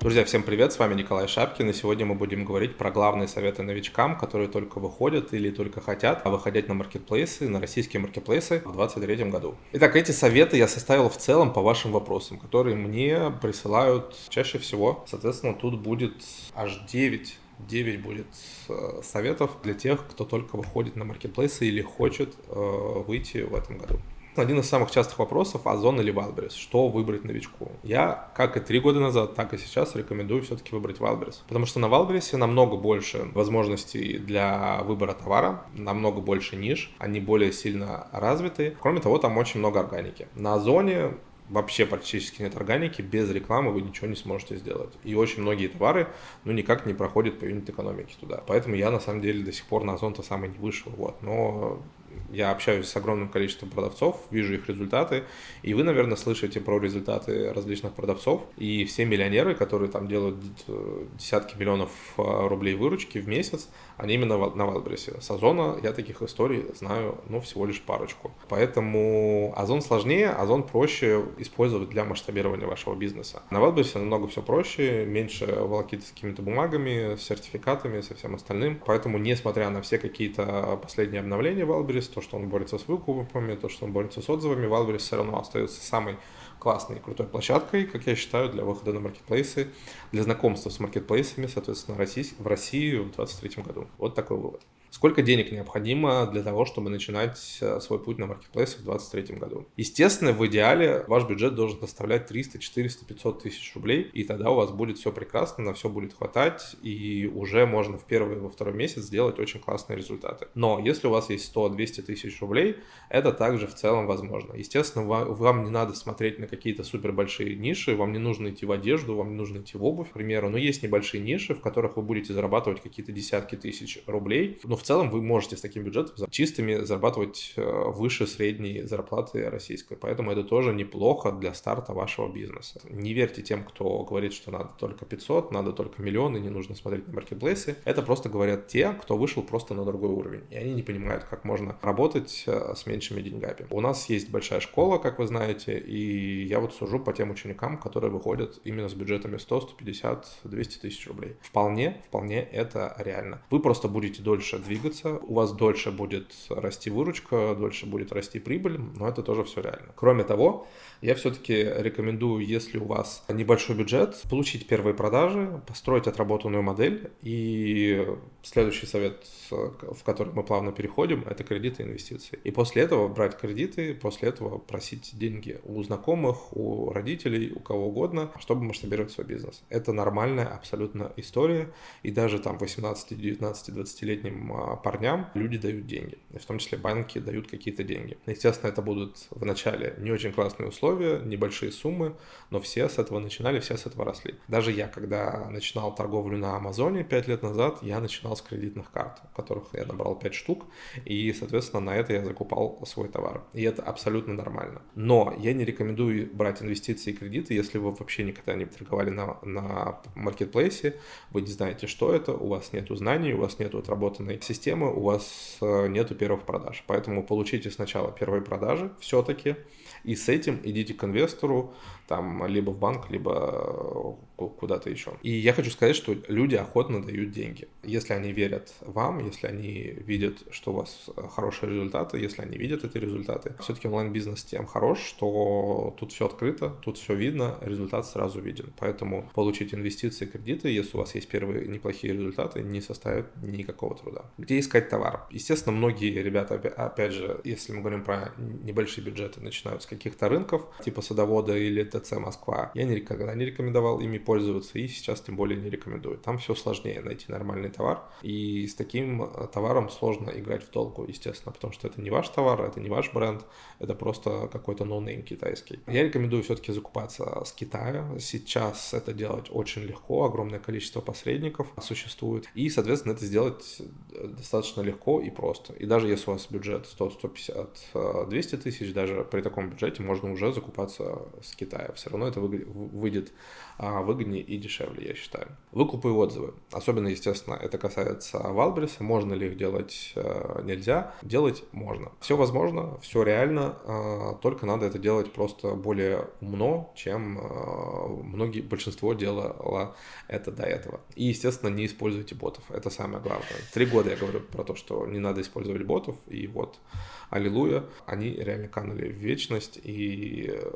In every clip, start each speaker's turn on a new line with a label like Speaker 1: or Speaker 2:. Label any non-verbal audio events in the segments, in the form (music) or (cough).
Speaker 1: Друзья, всем привет, с вами Николай Шапкин, и сегодня мы будем говорить про главные советы новичкам, которые только выходят или только хотят выходить на маркетплейсы, на российские маркетплейсы в 2023 году. Итак, эти советы я составил в целом по вашим вопросам, которые мне присылают чаще всего. Соответственно, тут будет аж 9 9 будет э, советов для тех, кто только выходит на маркетплейсы или хочет э, выйти в этом году. Один из самых частых вопросов – Озон или Wildberries? Что выбрать новичку? Я, как и три года назад, так и сейчас рекомендую все-таки выбрать Wildberries. Потому что на Wildberries намного больше возможностей для выбора товара, намного больше ниш, они более сильно развиты. Кроме того, там очень много органики. На Озоне вообще практически нет органики, без рекламы вы ничего не сможете сделать. И очень многие товары, ну, никак не проходят по юнит-экономике туда. Поэтому я, на самом деле, до сих пор на Озон-то самый не вышел, вот. Но я общаюсь с огромным количеством продавцов, вижу их результаты, и вы, наверное, слышите про результаты различных продавцов, и все миллионеры, которые там делают э, десятки миллионов э, рублей выручки в месяц, они именно на Валбресе. С Озона я таких историй знаю, ну, всего лишь парочку. Поэтому Озон сложнее, Озон проще использовать для масштабирования вашего бизнеса. На Валбресе намного все проще, меньше волокиты с какими-то бумагами, с сертификатами, со всем остальным. Поэтому, несмотря на все какие-то последние обновления Валбрес, то, что он борется с выкупами, то, что он борется с отзывами, Валбрес все равно остается самой классной и крутой площадкой, как я считаю, для выхода на маркетплейсы, для знакомства с маркетплейсами, соответственно, в России в 2023 году. Вот такой вывод. Сколько денег необходимо для того, чтобы начинать э, свой путь на маркетплейсе в 2023 году? Естественно, в идеале ваш бюджет должен составлять 300, 400, 500 тысяч рублей, и тогда у вас будет все прекрасно, на все будет хватать, и уже можно в первый и во второй месяц сделать очень классные результаты. Но если у вас есть 100-200 тысяч рублей, это также в целом возможно. Естественно, вам не надо смотреть на какие-то супер большие ниши, вам не нужно идти в одежду, вам не нужно идти в обувь, к примеру, но есть небольшие ниши, в которых вы будете зарабатывать какие-то десятки тысяч рублей, но в целом вы можете с таким бюджетом чистыми зарабатывать э, выше средней зарплаты российской. Поэтому это тоже неплохо для старта вашего бизнеса. Не верьте тем, кто говорит, что надо только 500, надо только миллион и не нужно смотреть на маркетплейсы. Это просто говорят те, кто вышел просто на другой уровень. И они не понимают, как можно работать э, с меньшими деньгами. У нас есть большая школа, как вы знаете, и я вот сужу по тем ученикам, которые выходят именно с бюджетами 100, 150, 200 тысяч рублей. Вполне, вполне это реально. Вы просто будете дольше двигаться, у вас дольше будет расти выручка, дольше будет расти прибыль, но это тоже все реально. Кроме того, я все-таки рекомендую, если у вас небольшой бюджет, получить первые продажи, построить отработанную модель. И следующий совет, в который мы плавно переходим, это кредиты и инвестиции. И после этого брать кредиты, после этого просить деньги у знакомых, у родителей, у кого угодно, чтобы масштабировать свой бизнес. Это нормальная абсолютно история. И даже там 18, 19, 20-летним парням люди дают деньги. В том числе банки дают какие-то деньги. Естественно, это будут в начале не очень классные условия, небольшие суммы, но все с этого начинали, все с этого росли. Даже я, когда начинал торговлю на Амазоне 5 лет назад, я начинал с кредитных карт, которых я набрал 5 штук, и, соответственно, на это я закупал свой товар. И это абсолютно нормально. Но я не рекомендую брать инвестиции и кредиты, если вы вообще никогда не торговали на, на маркетплейсе, вы не знаете, что это, у вас нет знаний, у вас нет отработанной системы, у вас э, нету первых продаж. Поэтому получите сначала первые продажи все-таки, и с этим идите к инвестору, там, либо в банк, либо э, куда-то еще. И я хочу сказать, что люди охотно дают деньги. Если они верят вам, если они видят, что у вас э, хорошие результаты, если они видят эти результаты, все-таки онлайн-бизнес тем хорош, что тут все открыто, тут все видно, результат сразу виден. Поэтому получить инвестиции, кредиты, если у вас есть первые неплохие результаты, не составит никакого труда. Где искать товар? Естественно, многие ребята, опять же, если мы говорим про небольшие бюджеты, начинают с каких-то рынков, типа садовода или ТЦ Москва. Я никогда не рекомендовал ими пользоваться и сейчас тем более не рекомендую. Там все сложнее найти нормальный товар. И с таким э, товаром сложно играть в долгую, естественно, потому что это не ваш товар, это не ваш бренд, это просто какой-то no-name китайский. Я рекомендую все-таки закупаться с Китая. Сейчас это делать очень легко, огромное количество посредников существует. И, соответственно, это сделать э, достаточно легко и просто. И даже если у вас бюджет 100, 150, 200 тысяч, даже при таком бюджете можно уже закупаться с Китая. Все равно это выйдет а, выгоднее и дешевле, я считаю. Выкупы и отзывы. Особенно, естественно, это касается Валбриса. Можно ли их делать? Э, нельзя. Делать можно. Все возможно, все реально, а, только надо это делать просто более умно, чем э, многие, большинство делало это до этого. И, естественно, не используйте ботов. Это самое главное. Три года я говорю про то, что не надо использовать ботов, и вот, аллилуйя, они реально канули в вечность, и э,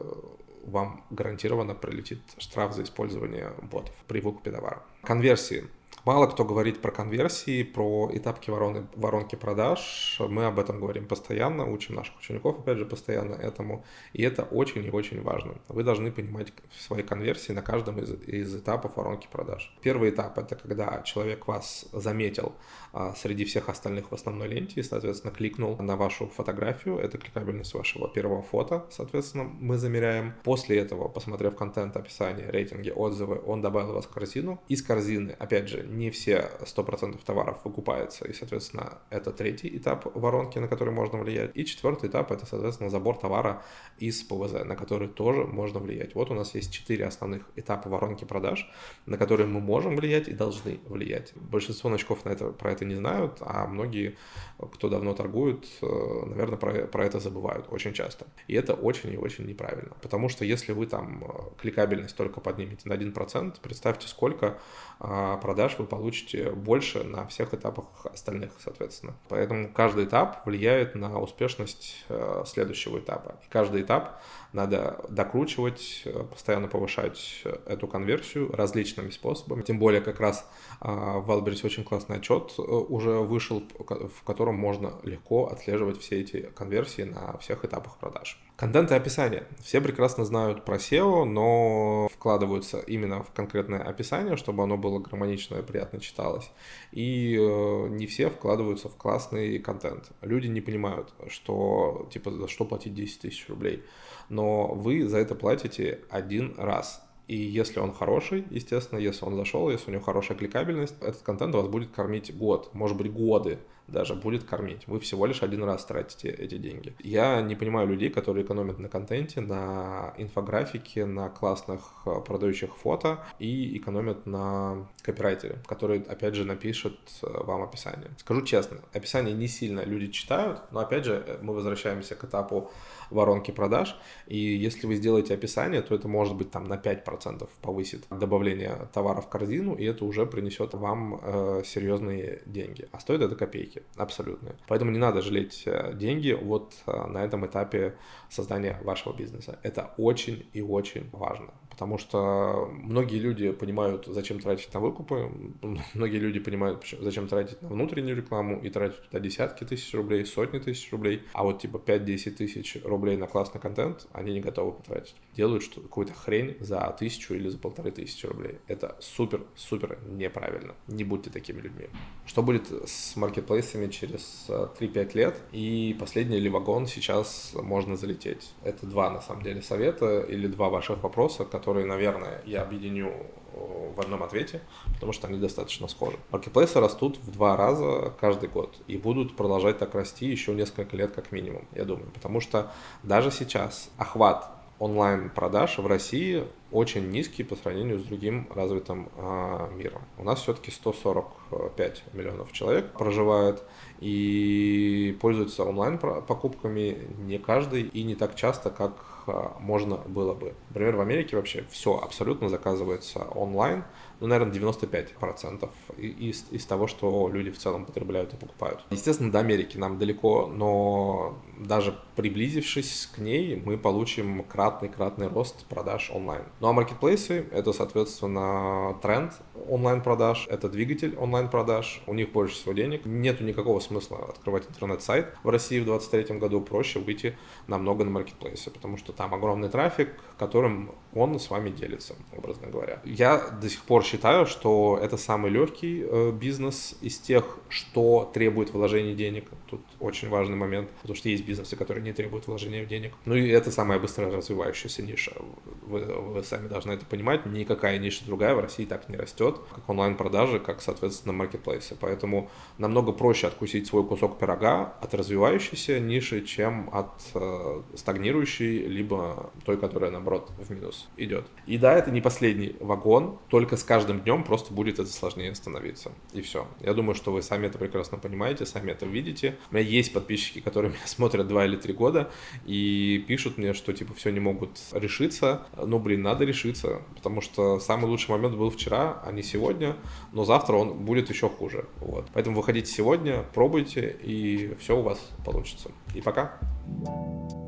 Speaker 1: вам гарантированно прилетит штраф за использование ботов при выкупе товара. Конверсии. Мало кто говорит про конверсии, про этапки вороны, воронки продаж. Мы об этом говорим постоянно, учим наших учеников, опять же, постоянно этому. И это очень и очень важно. Вы должны понимать свои конверсии на каждом из, из этапов воронки продаж. Первый этап – это когда человек вас заметил а, среди всех остальных в основной ленте и, соответственно, кликнул на вашу фотографию. Это кликабельность вашего первого фото, соответственно, мы замеряем. После этого, посмотрев контент, описание, рейтинги, отзывы, он добавил вас в корзину. Из корзины, опять же, не все 100% товаров выкупаются, и, соответственно, это третий этап воронки, на который можно влиять. И четвертый этап — это, соответственно, забор товара из ПВЗ, на который тоже можно влиять. Вот у нас есть четыре основных этапа воронки продаж, на которые мы можем влиять и должны влиять. Большинство новичков на это, про это не знают, а многие, кто давно торгует, э, наверное, про, про это забывают очень часто. И это очень и очень неправильно, потому что если вы там э, кликабельность только поднимете на 1%, представьте, сколько а, продаж вы получите больше на всех этапах остальных, соответственно. Поэтому каждый этап влияет на успешность э, следующего этапа. И каждый этап надо докручивать, э, постоянно повышать эту конверсию различными способами. Тем более как раз а, в Wildberries очень классный отчет э, уже вышел, в котором можно легко отслеживать все эти конверсии на всех этапах продаж. Контент и описание. Все прекрасно знают про SEO, но вкладываются именно в конкретное описание, чтобы оно было гармонично и приятно читалось. И э, не все вкладываются в классный контент. Люди не понимают, что типа за что платить 10 тысяч рублей. Но вы за это платите один раз. И если он хороший, естественно, если он зашел, если у него хорошая кликабельность, этот контент вас будет кормить год, может быть годы даже будет кормить. Вы всего лишь один раз тратите эти деньги. Я не понимаю людей, которые экономят на контенте, на инфографике, на классных э, продающих фото и экономят на копирайтере, который, опять же, напишет э, вам описание. Скажу честно, описание не сильно люди читают, но, опять же, э, мы возвращаемся к этапу воронки продаж, и если вы сделаете описание, то это может быть там на 5% повысит добавление товара в корзину, и это уже принесет вам э, серьезные деньги. А стоит это копейки риски абсолютные. Поэтому не надо жалеть э, деньги вот э, на этом этапе создания вашего бизнеса. Это очень и очень важно потому что многие люди понимают, зачем тратить на выкупы, (laughs) многие люди понимают, зачем тратить на внутреннюю рекламу и тратить туда десятки тысяч рублей, сотни тысяч рублей, а вот типа 5-10 тысяч рублей на классный контент они не готовы потратить. Делают что какую-то хрень за тысячу или за полторы тысячи рублей. Это супер-супер неправильно. Не будьте такими людьми. Что будет с маркетплейсами через 3-5 э, лет? И последний ли вагон сейчас можно залететь? Это два, на самом деле, совета или два ваших вопроса, которые которые, наверное, я объединю э, в одном ответе, потому что они достаточно схожи. Маркетплейсы растут в два раза каждый год и будут продолжать так расти еще несколько лет как минимум, я думаю, потому что даже сейчас охват онлайн-продаж в России очень низкий по сравнению с другим развитым э, миром. У нас все-таки 145 миллионов человек проживает и пользуются онлайн-покупками не каждый и не так часто, как а, можно было бы. Например, в Америке вообще все абсолютно заказывается онлайн, ну, наверное, 95% из, из того, что люди в целом потребляют и покупают. Естественно, до Америки нам далеко, но даже приблизившись к ней, мы получим кратный-кратный рост продаж онлайн. Ну а маркетплейсы — это, соответственно, тренд онлайн-продаж, это двигатель онлайн-продаж, у них больше всего денег, нету никакого смысла открывать интернет-сайт. В России в 2023 году проще выйти намного на маркетплейсы, потому что там огромный трафик, которым он с вами делится, образно говоря. Я до сих пор считаю, что это самый легкий э, бизнес из тех, что требует вложения денег. Тут очень важный момент, потому что есть бизнесы, которые не требуют вложения денег. Ну и это самая быстро развивающаяся ниша. Вы, вы сами должны это понимать. Никакая ниша другая в России так не растет, как онлайн-продажи, как, соответственно, маркетплейсы. Поэтому намного проще откусить свой кусок пирога от развивающейся ниши, чем от э, стагнирующей, либо той, которая, наоборот, в минус идет. И да, это не последний вагон, только с каждым днем просто будет это сложнее становиться. И все. Я думаю, что вы сами это прекрасно понимаете, сами это видите. У меня есть подписчики, которые (laughs) меня смотрят два или три года и пишут мне, что типа все не могут решиться. Ну, блин, надо решиться, потому что самый лучший момент был вчера, а не сегодня, но завтра он будет еще хуже. Вот. Поэтому выходите сегодня, пробуйте, и все у вас получится. И пока. thank you